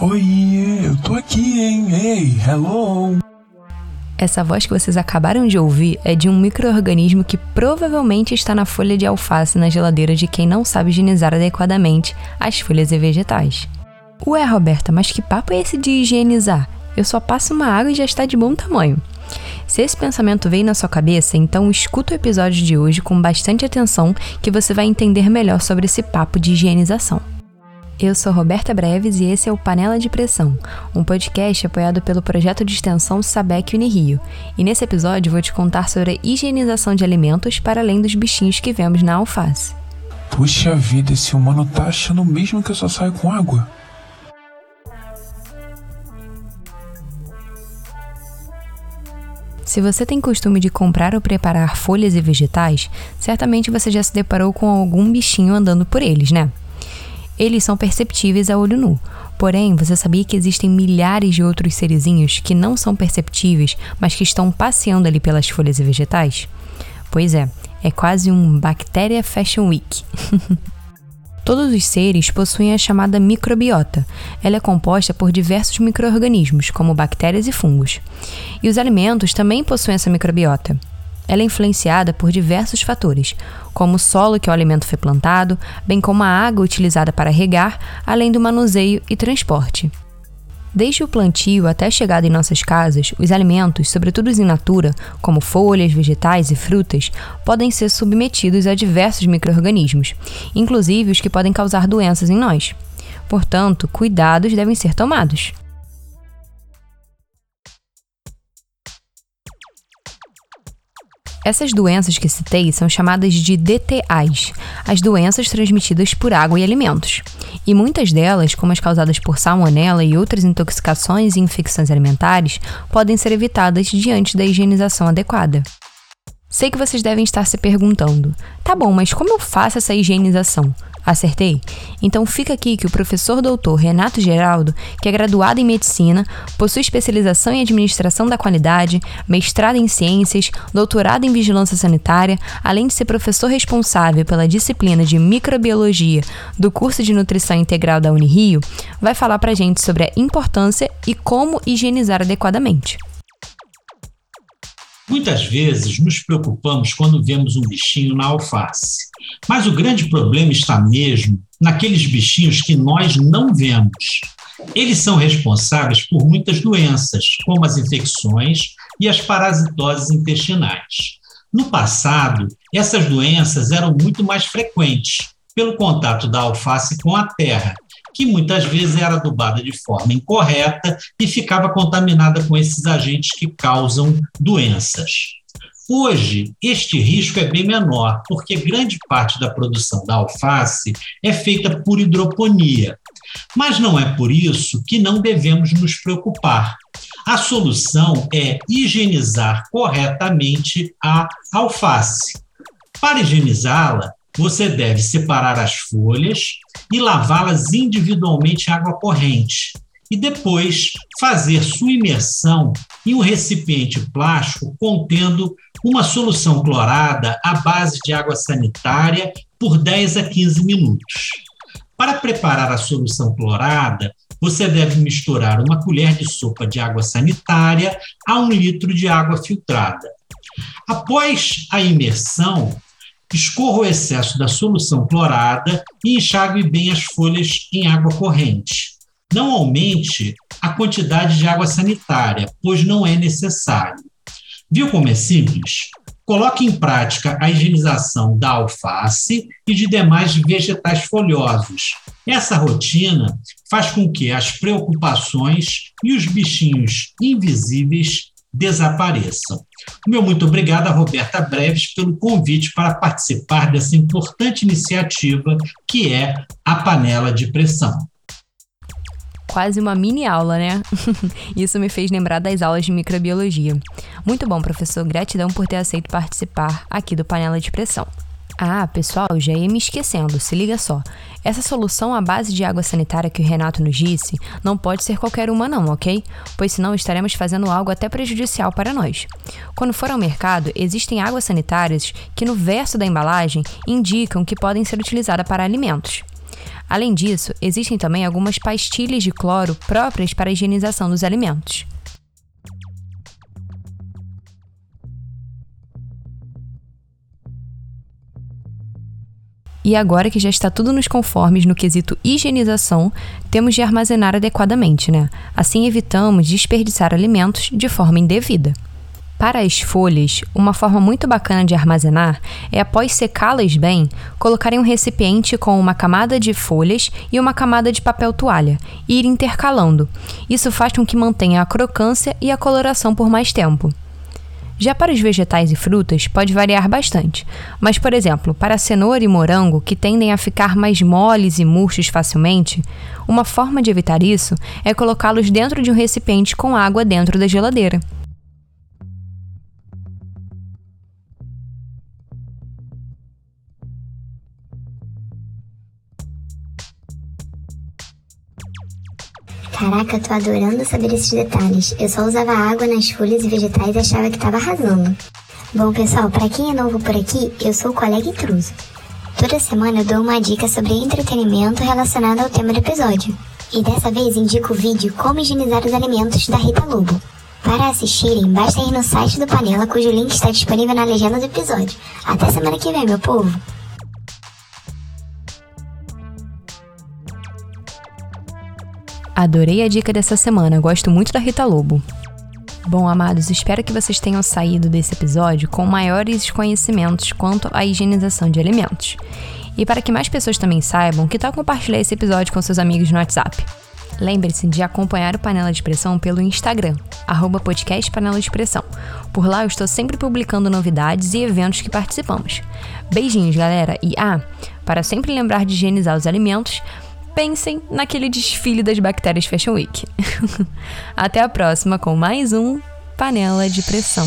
Oi, eu tô aqui, hein? Ei, hello! Essa voz que vocês acabaram de ouvir é de um microorganismo que provavelmente está na folha de alface na geladeira de quem não sabe higienizar adequadamente as folhas e vegetais. Ué, Roberta, mas que papo é esse de higienizar? Eu só passo uma água e já está de bom tamanho. Se esse pensamento veio na sua cabeça, então escuta o episódio de hoje com bastante atenção que você vai entender melhor sobre esse papo de higienização. Eu sou Roberta Breves e esse é o Panela de Pressão, um podcast apoiado pelo projeto de extensão Sabec Unirio. E nesse episódio vou te contar sobre a higienização de alimentos para além dos bichinhos que vemos na alface. Puxa vida, esse humano tá achando mesmo que eu só saio com água? Se você tem costume de comprar ou preparar folhas e vegetais, certamente você já se deparou com algum bichinho andando por eles, né? Eles são perceptíveis a olho nu. Porém, você sabia que existem milhares de outros serizinhos que não são perceptíveis, mas que estão passeando ali pelas folhas e vegetais? Pois é, é quase um Bacteria Fashion Week. Todos os seres possuem a chamada microbiota. Ela é composta por diversos microorganismos, como bactérias e fungos. E os alimentos também possuem essa microbiota. Ela é influenciada por diversos fatores, como o solo que o alimento foi plantado, bem como a água utilizada para regar, além do manuseio e transporte. Desde o plantio até a chegada em nossas casas, os alimentos, sobretudo os in natura, como folhas, vegetais e frutas, podem ser submetidos a diversos microrganismos, inclusive os que podem causar doenças em nós. Portanto, cuidados devem ser tomados. Essas doenças que citei são chamadas de DTAs, as doenças transmitidas por água e alimentos. E muitas delas, como as causadas por salmonela e outras intoxicações e infecções alimentares, podem ser evitadas diante da higienização adequada. Sei que vocês devem estar se perguntando: tá bom, mas como eu faço essa higienização? Acertei? Então fica aqui que o professor doutor Renato Geraldo, que é graduado em medicina, possui especialização em administração da qualidade, mestrado em ciências, doutorado em vigilância sanitária, além de ser professor responsável pela disciplina de microbiologia do curso de nutrição integral da Unirio, vai falar pra gente sobre a importância e como higienizar adequadamente. Muitas vezes nos preocupamos quando vemos um bichinho na alface, mas o grande problema está mesmo naqueles bichinhos que nós não vemos. Eles são responsáveis por muitas doenças, como as infecções e as parasitoses intestinais. No passado, essas doenças eram muito mais frequentes pelo contato da alface com a terra que muitas vezes era adubada de forma incorreta e ficava contaminada com esses agentes que causam doenças. Hoje, este risco é bem menor, porque grande parte da produção da alface é feita por hidroponia. Mas não é por isso que não devemos nos preocupar. A solução é higienizar corretamente a alface. Para higienizá-la, você deve separar as folhas e lavá-las individualmente em água corrente. E depois fazer sua imersão em um recipiente plástico contendo uma solução clorada à base de água sanitária por 10 a 15 minutos. Para preparar a solução clorada, você deve misturar uma colher de sopa de água sanitária a um litro de água filtrada. Após a imersão, escorra o excesso da solução clorada e enxague bem as folhas em água corrente. Não aumente a quantidade de água sanitária, pois não é necessário. Viu como é simples? Coloque em prática a higienização da alface e de demais vegetais folhosos. Essa rotina faz com que as preocupações e os bichinhos invisíveis desapareçam. Meu muito obrigado a Roberta Breves pelo convite para participar dessa importante iniciativa que é a panela de pressão. Quase uma mini aula, né? Isso me fez lembrar das aulas de microbiologia. Muito bom, professor. Gratidão por ter aceito participar aqui do Panela de Pressão. Ah, pessoal, já ia me esquecendo, se liga só. Essa solução à base de água sanitária que o Renato nos disse não pode ser qualquer uma, não, ok? Pois senão estaremos fazendo algo até prejudicial para nós. Quando for ao mercado, existem águas sanitárias que no verso da embalagem indicam que podem ser utilizadas para alimentos. Além disso, existem também algumas pastilhas de cloro próprias para a higienização dos alimentos. E agora que já está tudo nos conformes no quesito higienização, temos de armazenar adequadamente, né? Assim evitamos desperdiçar alimentos de forma indevida. Para as folhas, uma forma muito bacana de armazenar é, após secá-las bem, colocar em um recipiente com uma camada de folhas e uma camada de papel toalha e ir intercalando. Isso faz com que mantenha a crocância e a coloração por mais tempo. Já para os vegetais e frutas, pode variar bastante, mas, por exemplo, para cenoura e morango, que tendem a ficar mais moles e murchos facilmente, uma forma de evitar isso é colocá-los dentro de um recipiente com água dentro da geladeira. Caraca, tô adorando saber esses detalhes. Eu só usava água nas folhas e vegetais e achava que tava arrasando. Bom, pessoal, para quem é novo por aqui, eu sou o colega intruso. Toda semana eu dou uma dica sobre entretenimento relacionado ao tema do episódio. E dessa vez indico o vídeo Como Higienizar os Alimentos da Rita Lobo. Para assistirem, basta ir no site do Panela, cujo link está disponível na legenda do episódio. Até semana que vem, meu povo! Adorei a dica dessa semana, gosto muito da Rita Lobo. Bom, amados, espero que vocês tenham saído desse episódio com maiores conhecimentos quanto à higienização de alimentos. E para que mais pessoas também saibam, que tal compartilhar esse episódio com seus amigos no WhatsApp? Lembre-se de acompanhar o Panela de Pressão pelo Instagram, arroba podcast Panela de Pressão. Por lá eu estou sempre publicando novidades e eventos que participamos. Beijinhos, galera! E ah, para sempre lembrar de higienizar os alimentos, pensem naquele desfile das bactérias Fashion Week. Até a próxima com mais um Panela de Pressão.